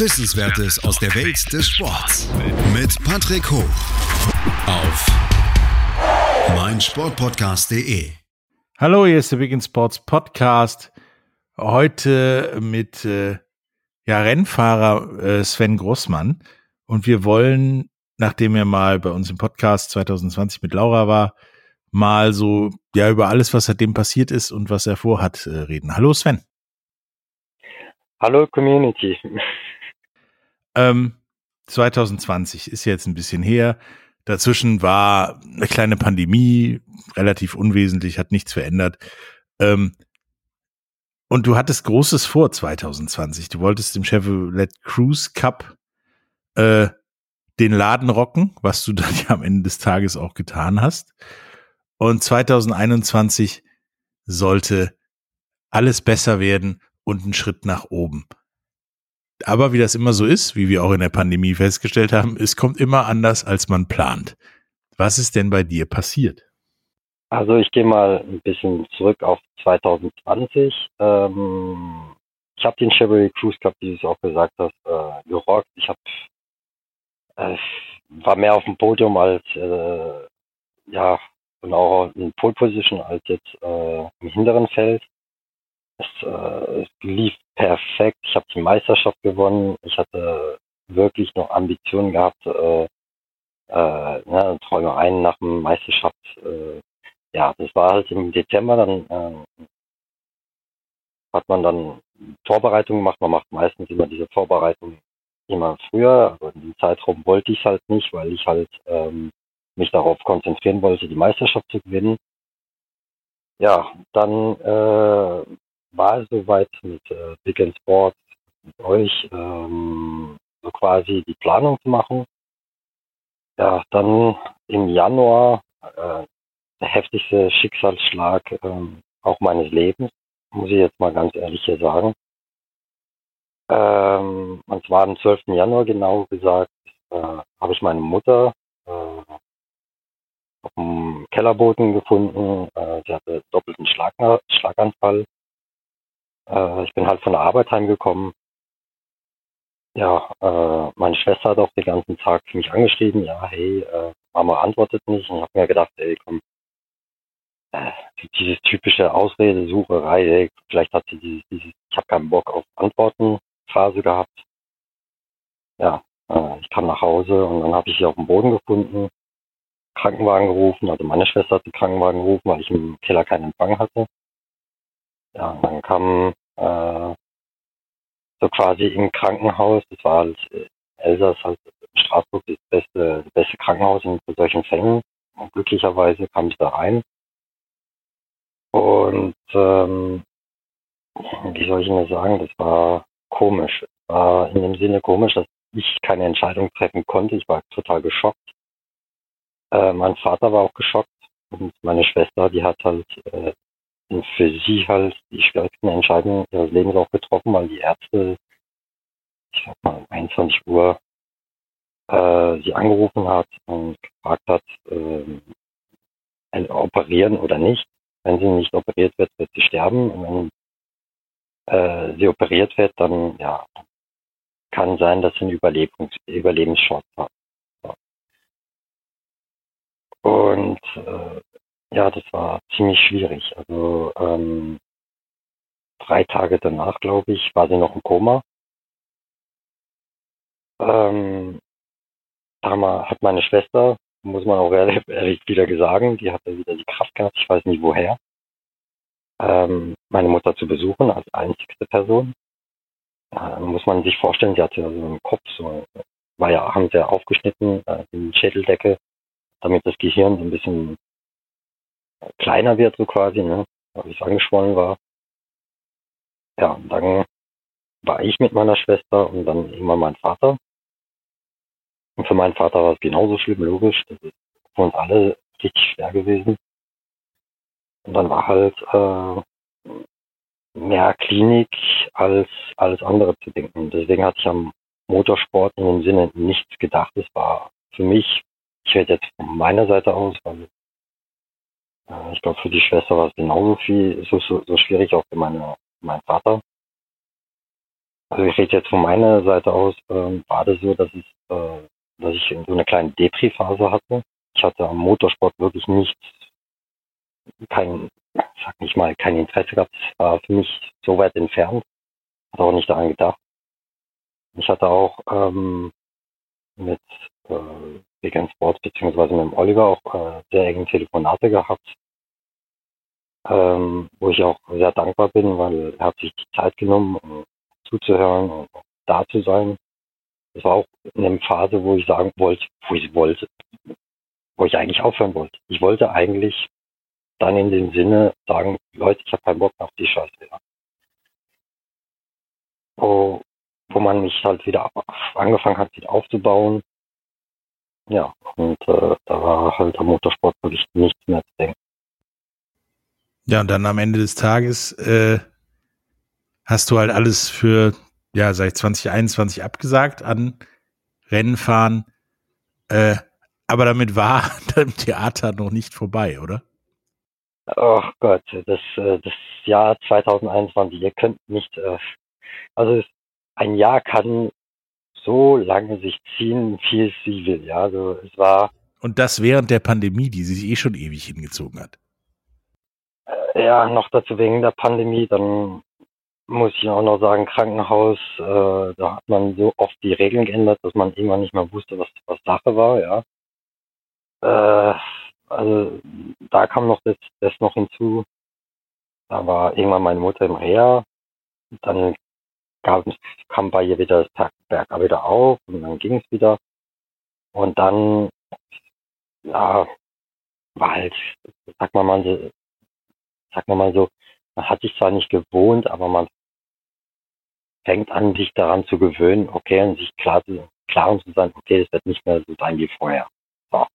Wissenswertes aus der Welt des Sports. Mit Patrick Hoch. Auf meinsportpodcast.de. Hallo, hier ist der Big End Sports Podcast. Heute mit äh, ja, Rennfahrer äh, Sven Grossmann. Und wir wollen, nachdem er mal bei uns im Podcast 2020 mit Laura war, mal so ja über alles, was seitdem passiert ist und was er vorhat, äh, reden. Hallo Sven. Hallo Community. Ähm, 2020 ist jetzt ein bisschen her. Dazwischen war eine kleine Pandemie, relativ unwesentlich, hat nichts verändert. Ähm, und du hattest Großes vor 2020. Du wolltest im Chevrolet Cruise Cup äh, den Laden rocken, was du dann ja am Ende des Tages auch getan hast. Und 2021 sollte alles besser werden und ein Schritt nach oben. Aber wie das immer so ist, wie wir auch in der Pandemie festgestellt haben, es kommt immer anders, als man plant. Was ist denn bei dir passiert? Also ich gehe mal ein bisschen zurück auf 2020. Ähm, ich habe den Chevrolet Cruise Cup, wie du es auch gesagt hast, äh, gerockt. Ich habe äh, war mehr auf dem Podium als äh, ja und auch in Pole Position als jetzt äh, im hinteren Feld. Es, äh, es lief perfekt. Ich habe die Meisterschaft gewonnen. Ich hatte wirklich noch Ambitionen gehabt, äh, äh, ne, Träumereien nach dem Meisterschaft äh, ja, das war halt im Dezember, dann äh, hat man dann Vorbereitungen gemacht. Man macht meistens immer diese Vorbereitung immer früher, aber in dem Zeitraum wollte ich es halt nicht, weil ich halt ähm, mich darauf konzentrieren wollte, die Meisterschaft zu gewinnen. Ja, dann äh, war soweit mit äh, Big and Sports, mit euch, ähm, so quasi die Planung zu machen. Ja, dann im Januar äh, der heftigste Schicksalsschlag ähm, auch meines Lebens, muss ich jetzt mal ganz ehrlich hier sagen. Ähm, und zwar am 12. Januar genau gesagt, äh, habe ich meine Mutter äh, auf dem Kellerboden gefunden. Äh, sie hatte doppelten Schlag Schlaganfall. Äh, ich bin halt von der Arbeit heimgekommen. Ja, äh, meine Schwester hat auch den ganzen Tag mich angeschrieben. Ja, hey, äh, Mama antwortet nicht. Und ich habe mir gedacht, ey, komm, äh, dieses typische Ausredesucherei, ey, vielleicht hat sie dieses, dieses ich habe keinen Bock auf Antworten Phase gehabt. Ja, äh, ich kam nach Hause und dann habe ich sie auf dem Boden gefunden, Krankenwagen gerufen, also meine Schwester hat den Krankenwagen gerufen, weil ich im Keller keinen Empfang hatte. Ja, dann kam äh, so quasi im Krankenhaus, das war halt äh, Elsass, halt Straßburg, das beste, das beste Krankenhaus in solchen Fällen. Und glücklicherweise kam ich da rein und ähm, wie soll ich das sagen, das war komisch. War in dem Sinne komisch, dass ich keine Entscheidung treffen konnte. Ich war total geschockt. Äh, mein Vater war auch geschockt und meine Schwester, die hat halt äh, für sie halt die schwierigsten Entscheidungen ihres Lebens auch getroffen, weil die Ärzte, ich sag mal, 21 Uhr äh, sie angerufen hat und gefragt hat, äh, operieren oder nicht. Wenn sie nicht operiert wird, wird sie sterben. Und wenn äh, sie operiert wird, dann ja, kann sein, dass sie einen Überlebens Überlebenschance hat. Und äh, ja, das war ziemlich schwierig. Also ähm, drei Tage danach, glaube ich, war sie noch im Koma. Ähm, hat meine Schwester muss man auch ehrlich wieder sagen, die hatte wieder die Kraft gehabt, ich weiß nicht woher, ähm, meine Mutter zu besuchen als einzigste Person. Äh, muss man sich vorstellen, sie hatte so einen Kopf, so, war ja, haben sie aufgeschnitten, äh, die Schädeldecke, damit das Gehirn so ein bisschen kleiner wird, so quasi, ne, weil es angeschwollen war. Ja, und dann war ich mit meiner Schwester und dann irgendwann mein Vater. Und für meinen Vater war es genauso schlimm, logisch. Das ist für uns alle richtig schwer gewesen. Und dann war halt äh, mehr Klinik als alles andere zu denken. Deswegen hatte ich am Motorsport in dem Sinne nichts gedacht. Es war für mich, ich rede jetzt von meiner Seite aus, weil ich glaube für die Schwester war es genauso viel, so, so, so schwierig auch für meine, meinen Vater. Also ich rede jetzt von meiner Seite aus, äh, war das so, dass es, äh, dass ich so eine kleine Depri-Phase hatte. Ich hatte am Motorsport wirklich nichts, kein, sag nicht mal, kein Interesse gehabt. Es war für mich so weit entfernt. Hatte auch nicht daran gedacht. Ich hatte auch ähm, mit äh, Vegan Sports beziehungsweise mit dem Oliver auch äh, sehr enge Telefonate gehabt, ähm, wo ich auch sehr dankbar bin, weil er hat sich die Zeit genommen, um zuzuhören und da zu sein. Das war auch in einer Phase, wo ich sagen wollte, wo ich wollte, wo ich eigentlich aufhören wollte. Ich wollte eigentlich dann in dem Sinne sagen, Leute, ich habe keinen Bock auf die Scheiße. Ja. Wo, wo man mich halt wieder angefangen hat, wieder aufzubauen. Ja, und äh, da war halt der Motorsport wirklich nichts mehr zu denken. Ja, und dann am Ende des Tages äh, hast du halt alles für, ja, seit 2021 abgesagt an Rennenfahren. Äh, aber damit war dein Theater noch nicht vorbei, oder? Oh Gott, das, äh, das Jahr 2021, ihr könnt nicht, äh, also ein Jahr kann so lange sich ziehen, wie es sie will, ja, also es war. Und das während der Pandemie, die sich eh schon ewig hingezogen hat. Äh, ja, noch dazu wegen der Pandemie, dann muss ich auch noch sagen, Krankenhaus, äh, da hat man so oft die Regeln geändert, dass man irgendwann nicht mehr wusste, was, was Sache war, ja. Äh, also da kam noch das, das noch hinzu. Da war irgendwann meine Mutter im Reha. Dann gab, kam bei ihr wieder das Berg wieder auf und dann ging es wieder. Und dann, ja, war halt, sag mal mal so, sag mal mal so, man hat sich zwar nicht gewohnt, aber man fängt an, sich daran zu gewöhnen, okay, und sich klar zu, klar zu sein, okay, das wird nicht mehr so sein wie vorher. So.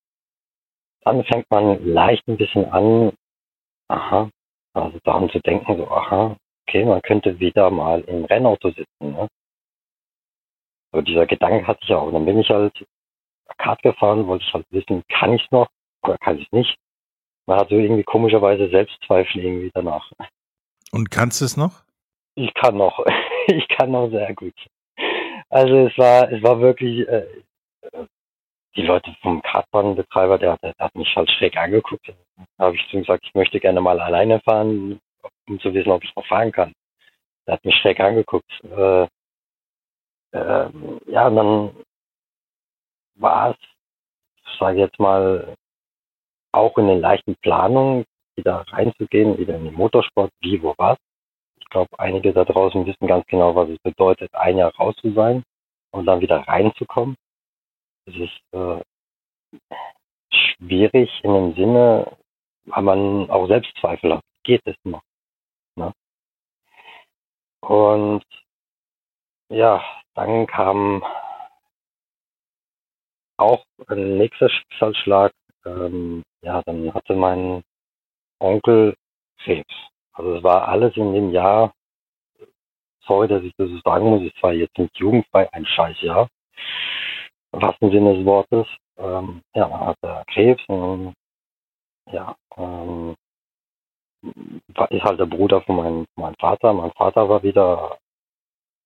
Dann fängt man leicht ein bisschen an, aha, also daran zu denken, so, aha, okay, man könnte wieder mal im Rennauto sitzen, ne? So dieser Gedanke hatte ich auch. Und dann bin ich halt Kart gefahren, wollte ich halt wissen, kann ich es noch oder kann ich es nicht? Man hat so irgendwie komischerweise Selbstzweifel irgendwie danach. Und kannst du es noch? Ich kann noch. ich kann noch sehr gut. Also es war, es war wirklich, äh, die Leute vom Kartbahnbetreiber, der, der, der, hat mich halt schräg angeguckt. Da habe ich zu ihm gesagt, ich möchte gerne mal alleine fahren, um zu wissen, ob ich noch fahren kann. Der hat mich schräg angeguckt. Äh, äh, ja, und dann war es, sage jetzt mal, auch in den leichten Planungen, wieder reinzugehen, wieder in den Motorsport, wie, wo, was. Ich glaube, einige da draußen wissen ganz genau, was es bedeutet, ein Jahr raus zu sein und dann wieder reinzukommen. Es ist äh, schwierig in dem Sinne, weil man auch Selbstzweifel hat. Geht es noch? Und ja, dann kam auch ein nächster Schicksalsschlag. Ähm, ja, dann hatte mein Onkel Krebs. Also es war alles in dem Jahr, sorry, dass ich das so sagen muss, es war jetzt nicht jugendfrei ein Scheißjahr im wahrsten Sinne des Wortes. Ähm, ja, man hatte Krebs und ja, ähm, ist halt der Bruder von meinem, meinem Vater. Mein Vater war wieder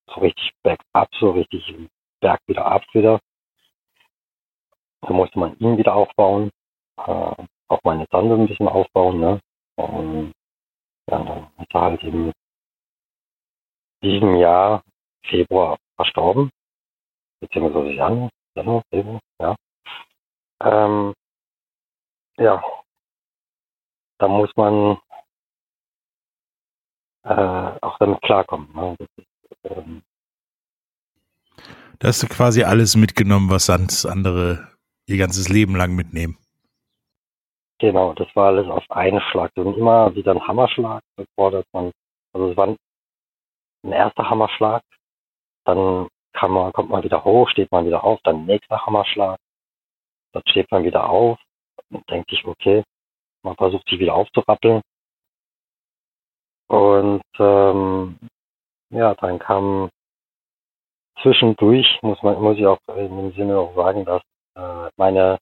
so richtig bergab, so richtig Berg wieder ab wieder. Da musste man ihn wieder aufbauen, äh, auch meine Tante ein bisschen aufbauen, ne? Und dann ist er halt in diesem Jahr Februar verstorben, beziehungsweise Januar, Januar, Februar, ja. Ähm, ja, da muss man äh, auch damit klarkommen. Ne? Ist, ähm, da hast du quasi alles mitgenommen, was sonst andere ihr ganzes Leben lang mitnehmen. Genau, das war alles auf einen Schlag. Und immer wieder ein Hammerschlag, bevor dass man, also es war ein erster Hammerschlag, dann kann man, kommt man wieder hoch, steht man wieder auf, dann nächster Hammerschlag, dann steht man wieder auf, denkt sich, okay, man versucht sich wieder aufzurappeln. Und ähm, ja, dann kam zwischendurch, muss man, muss ich auch in dem Sinne auch sagen, dass äh, meine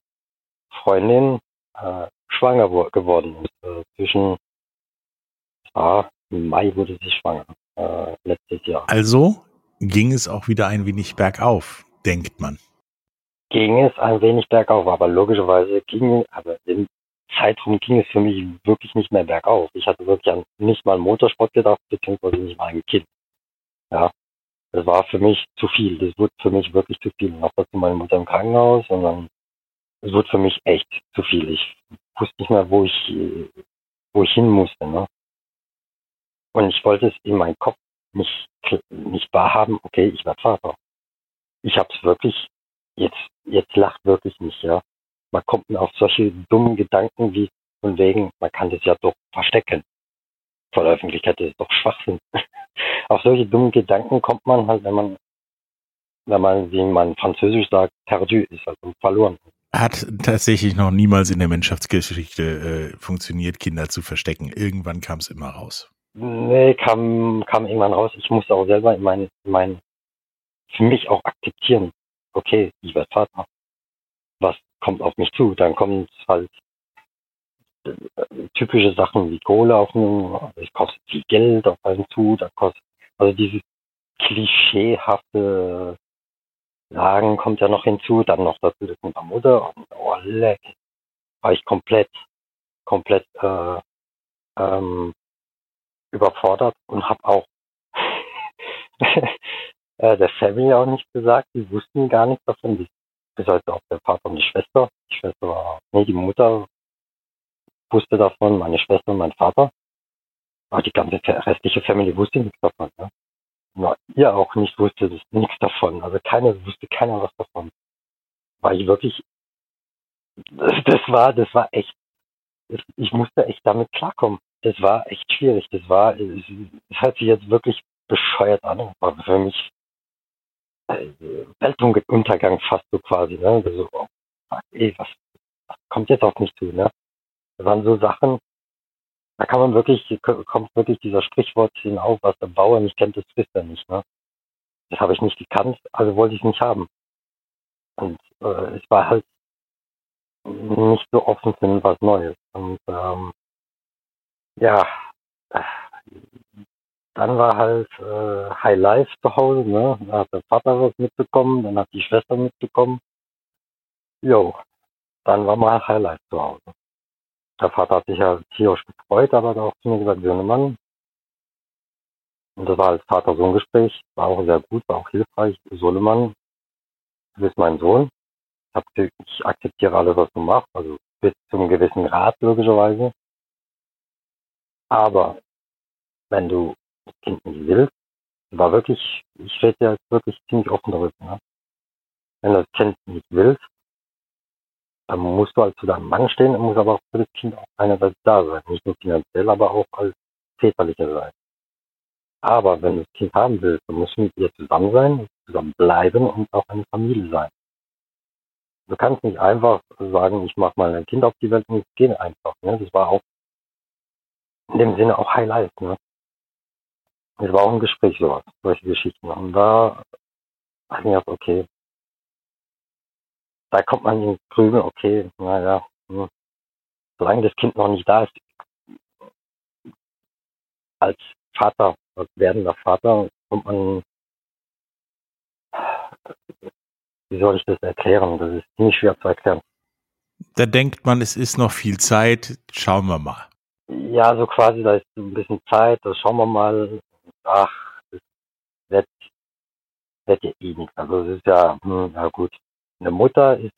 Freundin äh, schwanger geworden ist. Äh, zwischen ah, Mai wurde sie schwanger, äh, letztes Jahr. Also ging es auch wieder ein wenig bergauf, denkt man. Ging es ein wenig bergauf, aber logischerweise ging, aber im Zeitraum ging es für mich wirklich nicht mehr bergauf. Ich hatte wirklich an nicht mal Motorsport gedacht, beziehungsweise nicht mal ein Kind. Ja, das war für mich zu viel. Das wurde für mich wirklich zu viel. Noch dazu meine Mutter im Krankenhaus und dann, es wurde für mich echt zu viel. Ich wusste nicht mehr, wo ich, wo ich hin musste, ne? Und ich wollte es in meinem Kopf nicht, nicht wahrhaben, okay, ich werde Vater. Ich habe es wirklich, jetzt, jetzt lacht wirklich nicht, ja. Man kommt auf solche dummen Gedanken wie von wegen, man kann das ja doch verstecken. Vor der Öffentlichkeit ist doch Schwachsinn. auf solche dummen Gedanken kommt man halt, wenn man, wenn man, wie man französisch sagt, perdu ist, also verloren. Hat tatsächlich noch niemals in der Menschheitsgeschichte äh, funktioniert, Kinder zu verstecken. Irgendwann kam es immer raus. Nee, kam, kam irgendwann raus. Ich musste auch selber in mein, mein, für mich auch akzeptieren. Okay, ich werde Vater. Was kommt auf mich zu? Dann kommt halt äh, typische Sachen wie Kohle auf einen, es kostet viel Geld auf einen zu, da kostet, also dieses klischeehafte Sagen kommt ja noch hinzu, dann noch dazu das mit der Mutter und oh leck, war ich komplett, komplett äh, ähm, überfordert und habe auch äh, der Family auch nicht gesagt. Die wussten gar nichts davon. Die, bis heute auch der Vater und die Schwester. Die Schwester war, nee, die Mutter wusste davon, meine Schwester und mein Vater. Aber die ganze restliche Family wusste nichts davon. Ne? Ja, ihr auch nicht wusste nichts davon. Also keiner wusste keiner was davon. Weil ich wirklich, das, das war, das war echt, das, ich musste echt damit klarkommen das war echt schwierig. Das war, es, es sich jetzt wirklich bescheuert an, aber für mich Weltuntergang fast so quasi, ne? So, oh, ey, was, was kommt jetzt auf mich zu, ne? Das waren so Sachen, da kann man wirklich, kommt wirklich dieser Sprichwort hinauf, was der Bauer nicht kennt, das frisst er nicht, ne? Das habe ich nicht gekannt, also wollte ich es nicht haben. Und äh, es war halt nicht so offen für was Neues. Und ähm, ja, dann war halt äh, High Life zu Hause, ne? Da hat der Vater was mitbekommen, dann hat die Schwester mitbekommen. Jo, dann war mal High Life zu Hause. Der Vater hat sich ja tierisch gefreut, aber hat auch zu mir gesagt, Mann. Und das war als Vater-Sohn-Gespräch, war auch sehr gut, war auch hilfreich. Sohnemann, du bist mein Sohn. Ich akzeptiere alles, was du machst, also bis zu einem gewissen Grad logischerweise. Aber wenn du nicht willst, war wirklich, ich rede ja jetzt wirklich ziemlich offen darüber, ne? wenn du das Kind nicht willst, dann musst du halt zu deinem Mann stehen und musst aber auch für das Kind auch einerseits da sein. Nicht nur finanziell, aber auch als väterlicher Seite. Aber wenn du das Kind haben willst, dann musst du mit ihr zusammen sein, zusammen bleiben und auch eine Familie sein. Du kannst nicht einfach sagen, ich mache mal ein Kind auf die Welt und es geht einfach. Ne? Das war auch in dem Sinne auch Highlight, ne? Es war auch ein Gespräch sowas, solche Geschichten. Und da habe ich gedacht, okay, da kommt man in Grübel, okay, naja, hm, solange das Kind noch nicht da ist, als Vater, als werdender Vater, kommt man, wie soll ich das erklären? Das ist ziemlich schwer zu erklären. Da denkt man, es ist noch viel Zeit, schauen wir mal. Ja, so quasi, da ist ein bisschen Zeit, da schauen wir mal. Ach, das wird, wird ja eh nichts. Also es ist ja, hm, na gut. Eine Mutter ist.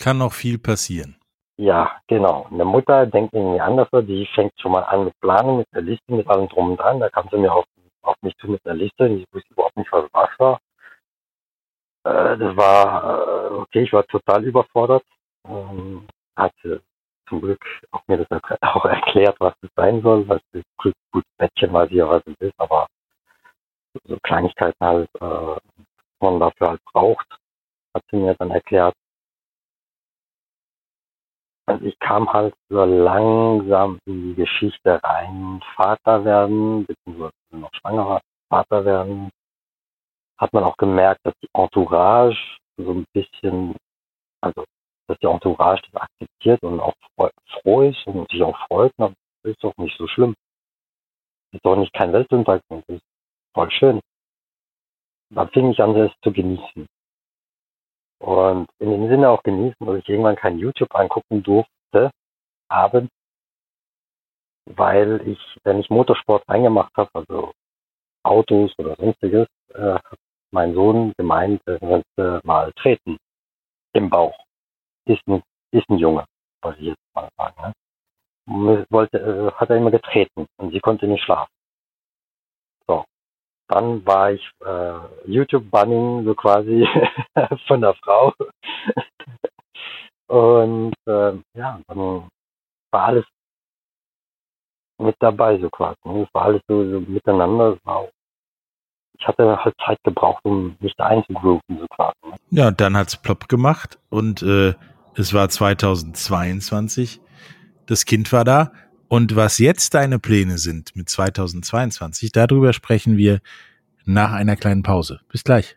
Kann noch viel passieren. Ja, genau. Eine Mutter denkt irgendwie anders, die fängt schon mal an mit Planung, mit der Liste, mit allem drum und dran. Da kam sie mir auf, auf mich zu mit einer Liste. Ich wusste überhaupt nicht, was was war. Äh, das war, äh, okay, ich war total überfordert. Ähm, hatte zum Glück auch mir das auch erklärt, was das sein soll, was das gut Bettchen weiß ich ja, was es ist, aber so Kleinigkeiten halt, äh, man dafür halt braucht, hat sie mir dann erklärt. Also ich kam halt so langsam in die Geschichte rein, Vater werden, beziehungsweise noch schwangerer Vater werden. Hat man auch gemerkt, dass die Entourage so ein bisschen, also dass die Entourage das akzeptiert und auch froh ist und sich auch freut, das ist doch nicht so schlimm. Das ist doch nicht kein Weltuntergang, das ist voll schön. Dann fing ich an, das zu genießen. Und in dem Sinne auch genießen, dass ich irgendwann kein YouTube angucken durfte, abends, weil ich, wenn ich Motorsport reingemacht habe, also Autos oder sonstiges, äh, mein Sohn gemeint, er sollte mal treten im Bauch. Ist ein, ist ein Junge, was ich jetzt mal sagen. Ne? Wollte, äh, hat er immer getreten und sie konnte nicht schlafen. Dann war ich äh, YouTube-Bunning so quasi von der Frau. Und äh, ja, dann war alles mit dabei so quasi. Ne? Es war alles so, so miteinander. Auch, ich hatte halt Zeit gebraucht, um mich da einzugrooven so quasi. Ne? Ja, dann hat's plopp gemacht und äh, es war 2022. Das Kind war da und was jetzt deine Pläne sind mit 2022, darüber sprechen wir nach einer kleinen Pause. Bis gleich.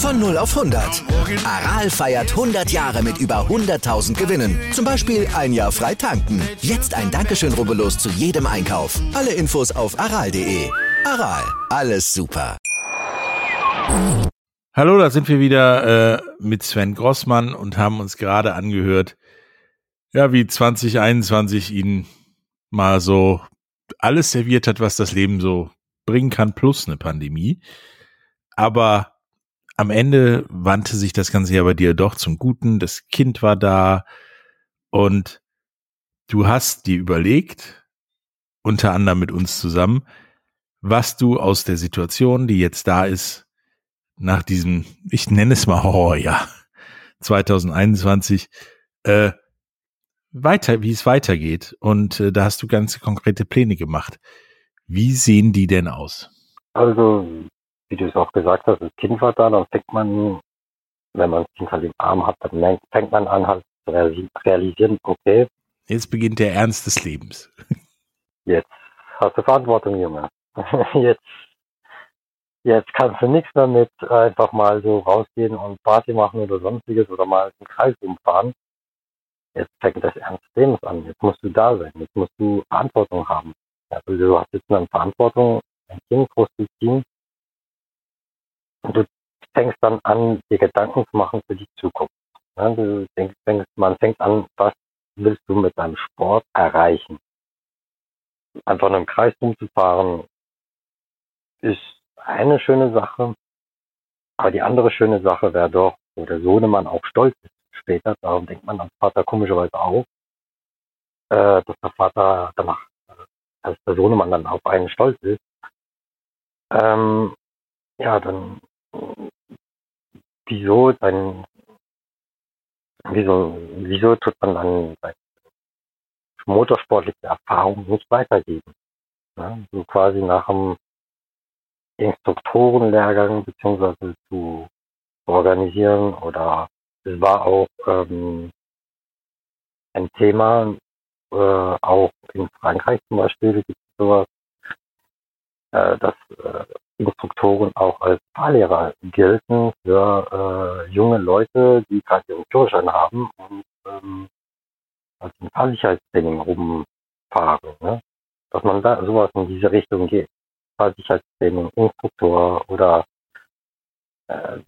Von 0 auf 100. Aral feiert 100 Jahre mit über 100.000 Gewinnen. Zum Beispiel ein Jahr frei tanken. Jetzt ein Dankeschön, rubbellos zu jedem Einkauf. Alle Infos auf aral.de. Aral, alles super. Hallo, da sind wir wieder äh, mit Sven Grossmann und haben uns gerade angehört, ja, wie 2021 Ihnen mal so alles serviert hat, was das Leben so bringen kann, plus eine Pandemie. Aber am Ende wandte sich das Ganze ja bei dir doch zum Guten. Das Kind war da und du hast dir überlegt, unter anderem mit uns zusammen, was du aus der Situation, die jetzt da ist, nach diesem, ich nenne es mal Horrorjahr 2021, äh, weiter, wie es weitergeht. Und äh, da hast du ganz konkrete Pläne gemacht. Wie sehen die denn aus? Also wie du es auch gesagt hast, das Kind war da, dann fängt man, wenn man das Kind halt im Arm hat, dann fängt man an halt zu realisieren, okay. Jetzt beginnt der Ernst des Lebens. Jetzt hast du Verantwortung, Junge. Jetzt, jetzt kannst du nichts mehr mit einfach mal so rausgehen und Party machen oder sonstiges oder mal einen Kreis umfahren. Jetzt fängt das Ernst des Lebens an. Jetzt musst du da sein. Jetzt musst du Verantwortung haben. Also du hast jetzt eine Verantwortung, ein Kind groß zu ziehen und du fängst dann an, dir Gedanken zu machen für die Zukunft. Ja, du denkst, man fängt an, was willst du mit deinem Sport erreichen? Einfach nur im Kreis rumzufahren ist eine schöne Sache. Aber die andere schöne Sache wäre doch, wo der Sohnemann auch stolz ist später, darum denkt man als Vater komischerweise auch, äh, dass der Vater danach, als der Sohnemann dann auf einen stolz ist. Ähm, ja, dann wieso dann, wieso, wieso tut man dann motorsportliche Erfahrung nicht weitergeben? Ja, so quasi nach dem Instruktorenlehrgang beziehungsweise zu organisieren oder es war auch ähm, ein Thema, äh, auch in Frankreich zum Beispiel gibt es sowas, äh, dass äh, Instruktoren auch als Fahrlehrer gelten für äh, junge Leute, die gerade ihren Führerschein haben und ähm, als ein Fahrsicherheitstraining rumfahren. Ne? Dass man da sowas in diese Richtung geht. Fahrsicherheitstraining, Instruktor oder äh,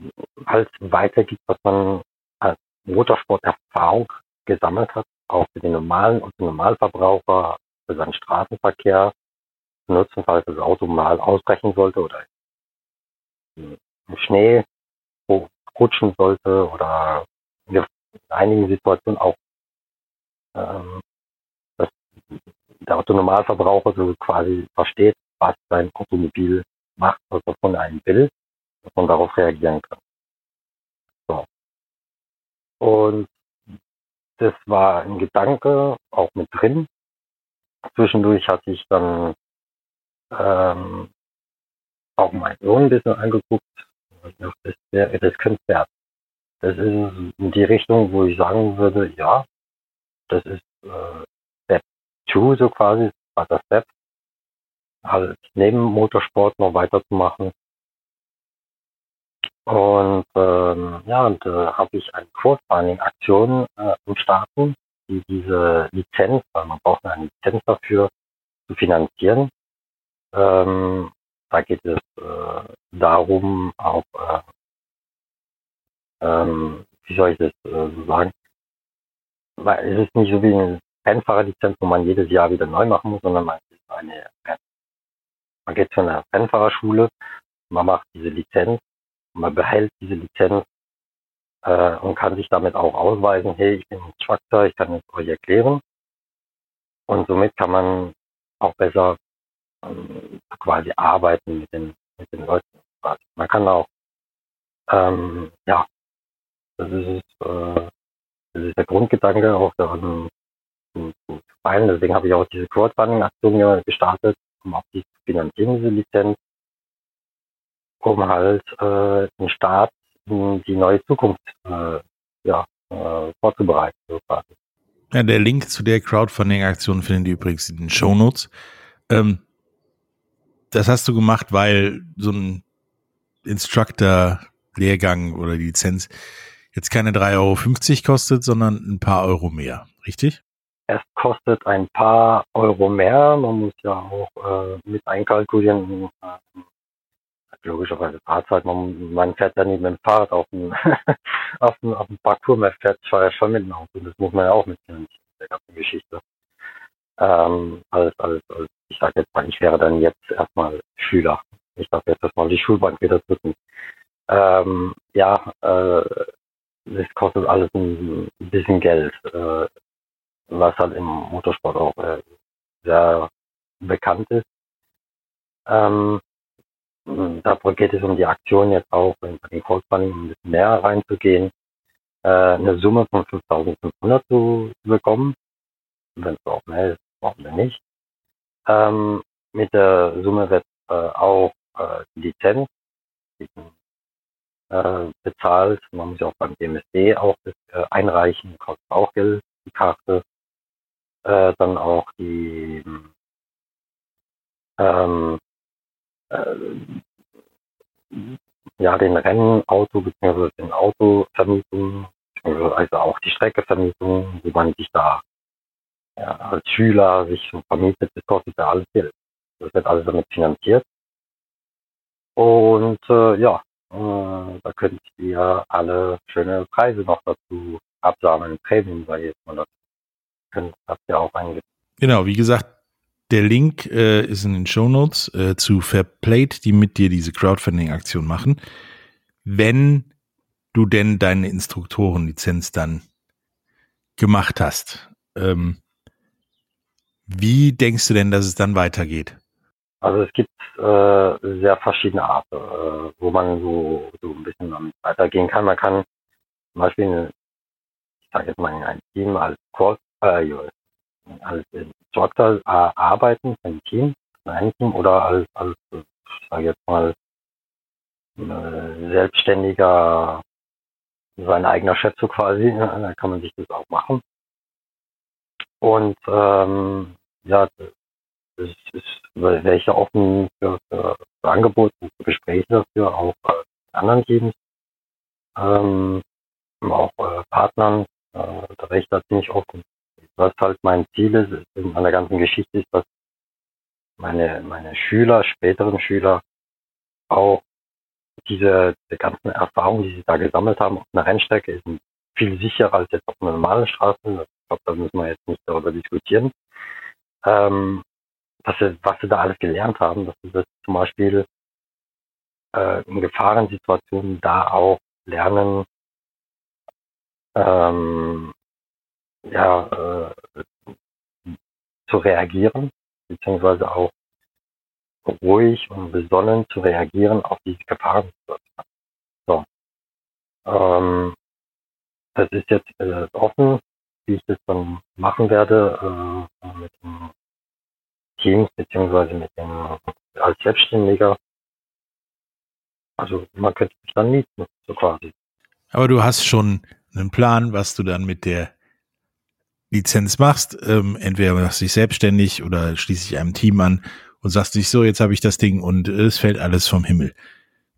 halt weitergibt, was man als Motorsporterfahrung gesammelt hat, auch für den normalen und den Normalverbraucher, für seinen Straßenverkehr nutzen, falls das Auto mal ausbrechen sollte oder im Schnee rutschen sollte oder in einigen Situationen auch ähm, dass der Autonomalverbraucher so quasi versteht, was sein Automobil macht, was er von einem will, dass man darauf reagieren kann. So. Und das war ein Gedanke auch mit drin. Zwischendurch hatte ich dann ähm, auch meinen Sohn ein bisschen angeguckt. Das, wär, das könnte werden. Das ist in die Richtung, wo ich sagen würde, ja, das ist äh, Step 2 so quasi, zweiter Step. Halt neben Motorsport noch weiterzumachen. Und ähm, ja, und äh, habe ich eine Crowdfunding-Aktion äh, im Starten, die diese Lizenz, weil man braucht eine Lizenz dafür, zu finanzieren. Ähm, da geht es äh, darum, auch, äh, ähm, wie soll ich das äh, so sagen, weil es ist nicht so wie eine Rennfahrerlizenz, wo man jedes Jahr wieder neu machen muss, sondern man ist eine man geht zu einer Rennfahrerschule, man macht diese Lizenz man behält diese Lizenz äh, und kann sich damit auch ausweisen, hey, ich bin Instructor, ich kann es euch erklären. Und somit kann man auch besser ähm, quasi arbeiten mit den, mit den Leuten. Man kann auch, ähm, ja, das ist, äh, das ist der Grundgedanke auch daran zu, feilen. Deswegen habe ich auch diese Crowdfunding-Aktion gestartet, um auch die zu finanzieren, diese Lizenz um halt äh, den Staat in die neue Zukunft äh, ja, äh, vorzubereiten. So. Ja, der Link zu der Crowdfunding-Aktion findet ihr übrigens in den Shownotes. Ähm, das hast du gemacht, weil so ein Instructor-Lehrgang oder die Lizenz jetzt keine 3,50 Euro kostet, sondern ein paar Euro mehr, richtig? Es kostet ein paar Euro mehr. Man muss ja auch äh, mit einkalkulieren, äh, logischerweise Fahrzeit. Man, man fährt ja nicht mit dem Fahrrad auf dem, auf dem, auf dem Parcours, man fährt ja schon mit dem Auto. Das muss man ja auch mitnehmen, der ganzen Geschichte. Ähm, alles, alles, alles. Ich sage jetzt mal, ich wäre dann jetzt erstmal Schüler. Ich darf jetzt erstmal die Schulbank wieder drücken. Ähm, ja, äh, das kostet alles ein bisschen Geld, äh, was halt im Motorsport auch äh, sehr bekannt ist. Ähm, da geht es um die Aktion jetzt auch, in den Crowdfunding ein bisschen mehr reinzugehen, äh, eine Summe von 5.500 zu, bekommen. Wenn es auch mehr ist, brauchen wir nicht. Ähm, mit der Summe wird äh, auch äh, die Lizenz äh, bezahlt. Man muss ja auch beim DMSD auch das äh, einreichen, kostet auch Geld, die Karte. Äh, dann auch die ähm, äh, ja, den Rennauto bzw. den Autovermietung, also auch die Streckevermietung, wo man sich da ja, als Schüler sich so vermietet, das kostet ja alles Geld. Das wird alles damit finanziert. Und äh, ja, äh, da könnt ihr alle schöne Preise noch dazu absammeln, Prämien, weil jetzt mal das könnt, habt ihr auch eingesetzt. Genau, wie gesagt, der Link äh, ist in den Show Notes äh, zu Fairplate, die mit dir diese Crowdfunding-Aktion machen. Wenn du denn deine Instruktorenlizenz dann gemacht hast, ähm, wie denkst du denn, dass es dann weitergeht? Also es gibt äh, sehr verschiedene Arten, äh, wo man so, so ein bisschen damit weitergehen kann. Man kann zum Beispiel, ich sage jetzt mal, in ein Team als Cross, äh, als Instructor äh, arbeiten ein Team, ein Team oder als, als ich sage jetzt mal, äh, selbstständiger, sein eigener Chef so quasi, da kann man sich das auch machen. Und ähm, ja, das ist, wäre ich ja offen für, für, für Angebote und für Gespräche dafür, auch äh, anderen Teams, ähm, auch äh, Partnern, äh, da wäre ich da ziemlich offen was halt mein Ziel ist in meiner ganzen Geschichte ist, dass meine, meine Schüler, späteren Schüler auch diese, diese ganzen Erfahrungen, die sie da gesammelt haben auf einer Rennstrecke, ist viel sicherer als jetzt auf einer normalen Straße. Glaube, da müssen wir jetzt nicht darüber diskutieren. Ähm, was, sie, was sie da alles gelernt haben, dass sie das zum Beispiel äh, in Gefahrensituationen da auch lernen, ähm, ja, äh, zu reagieren, beziehungsweise auch ruhig und besonnen zu reagieren auf diese Gefahrensituation. So. Ähm, das ist jetzt äh, offen, wie ich das dann machen werde äh, mit dem Team beziehungsweise mit dem als Selbstständiger. Also man könnte mich dann mieten, so quasi. Aber du hast schon einen Plan, was du dann mit der Lizenz machst. Ähm, entweder machst du dich selbstständig oder schließt dich einem Team an und sagst dich so, jetzt habe ich das Ding und es fällt alles vom Himmel.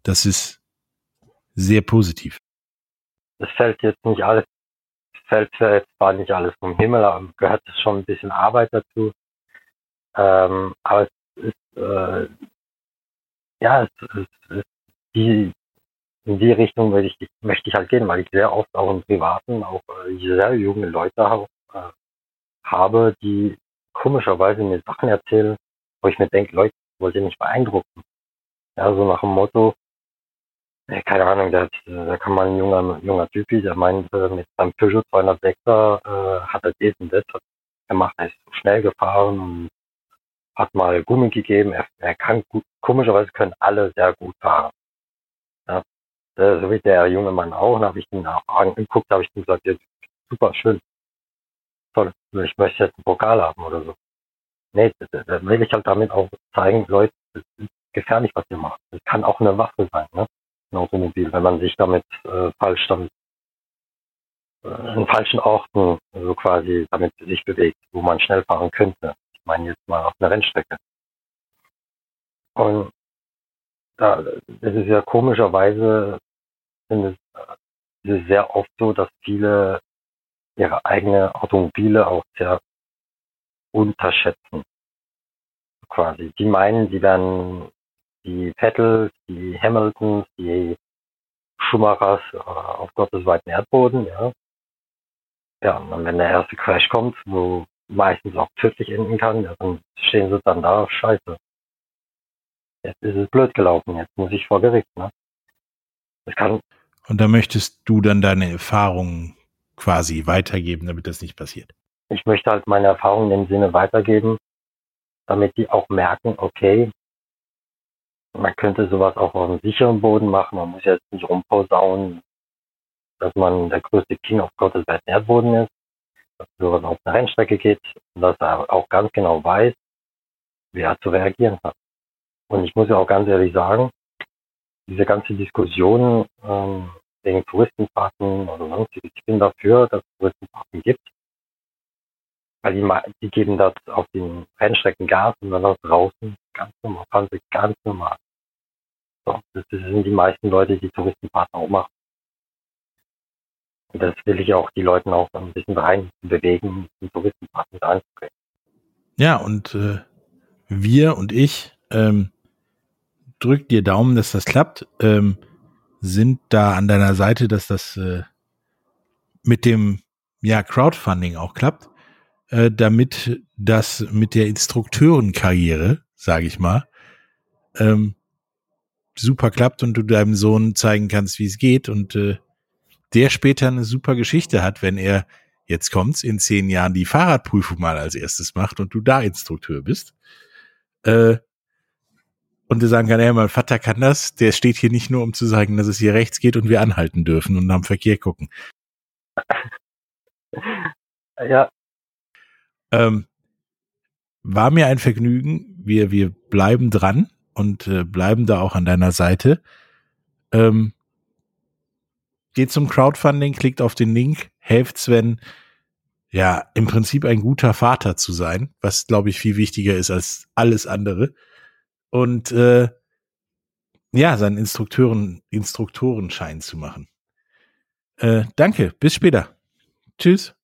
Das ist sehr positiv. Es fällt jetzt nicht alles, fällt zwar nicht alles vom Himmel, aber gehört schon ein bisschen Arbeit dazu. Ähm, aber es ist, äh, ja, es, es, es, die, in die Richtung möchte ich, möchte ich halt gehen, weil ich sehr oft auch im Privaten auch äh, sehr junge Leute auch, äh, habe, die komischerweise mir Sachen erzählen, wo ich mir denke, Leute, wollt ihr nicht beeindrucken. Ja, so nach dem Motto, äh, keine Ahnung, da, da kann man ein junger, junger Typi, der meint, äh, mit seinem Peugeot 206er äh, hat er das und das gemacht, er ist schnell gefahren und hat mal Gummi gegeben, er, er kann gut, komischerweise können alle sehr gut fahren. Ja, so wie der junge Mann auch, und habe ich ihn auch angeguckt, habe ich ihm gesagt, ja, super, schön, toll, ich möchte jetzt einen Pokal haben oder so. Nee, da will ich halt damit auch zeigen, Leute, es ist gefährlich, was ihr macht. Es kann auch eine Waffe sein, ne? Automobil, wenn man sich damit äh, falsch damit äh, in falschen Orten so quasi damit sich bewegt, wo man schnell fahren könnte. Ich meine jetzt mal auf einer Rennstrecke. Und da, das ist ja komischerweise, es, es ist sehr oft so, dass viele ihre eigene Automobile auch sehr unterschätzen. Quasi. Die meinen, die werden die Vettels, die Hamiltons, die Schumachers äh, auf Gottes weiten Erdboden, ja. Ja, und wenn der erste Crash kommt, wo meistens auch tödlich enden kann, ja, dann stehen sie dann da, scheiße. Jetzt ist es blöd gelaufen, jetzt muss ich vor Gericht, ne? Das kann. Und da möchtest du dann deine Erfahrungen quasi weitergeben, damit das nicht passiert? Ich möchte halt meine Erfahrungen in dem Sinne weitergeben, damit die auch merken, okay, man könnte sowas auch auf einem sicheren Boden machen. Man muss jetzt nicht rumposaunen, dass man der größte King auf Gottes weiten Erdboden ist, dass sowas auf eine Rennstrecke geht und dass er auch ganz genau weiß, wie er zu reagieren hat. Und ich muss ja auch ganz ehrlich sagen, diese ganze Diskussion ähm, wegen Touristenfahrten oder sonstiges. Ich bin dafür, dass es Touristenfahrten gibt. Weil die, die geben das auf den Rennstrecken Gas und dann das draußen ganz normal, fahren sie ganz normal. So, das sind die meisten Leute, die Touristenfahrten auch machen. Und das will ich auch die Leuten auch ein bisschen rein bewegen, in Touristenfahrten reinzukriegen. Ja, und äh, wir und ich ähm, drückt dir Daumen, dass das klappt. Ähm, sind da an deiner Seite, dass das äh, mit dem ja, Crowdfunding auch klappt, äh, damit das mit der Instrukteurenkarriere, sage ich mal, ähm, super klappt und du deinem Sohn zeigen kannst, wie es geht und äh, der später eine super Geschichte hat, wenn er jetzt kommt's in zehn Jahren die Fahrradprüfung mal als erstes macht und du da Instrukteur bist. Äh, und wir sagen kann, ja, mein Vater kann das, der steht hier nicht nur, um zu sagen, dass es hier rechts geht und wir anhalten dürfen und am Verkehr gucken. Ja. Ähm, war mir ein Vergnügen. Wir, wir bleiben dran und äh, bleiben da auch an deiner Seite. Ähm, geht zum Crowdfunding, klickt auf den Link, helft Sven, ja, im Prinzip ein guter Vater zu sein, was, glaube ich, viel wichtiger ist als alles andere und äh, ja, seinen Instrukteuren, Instruktorenschein zu machen. Äh, danke, bis später. Tschüss. Tschüss.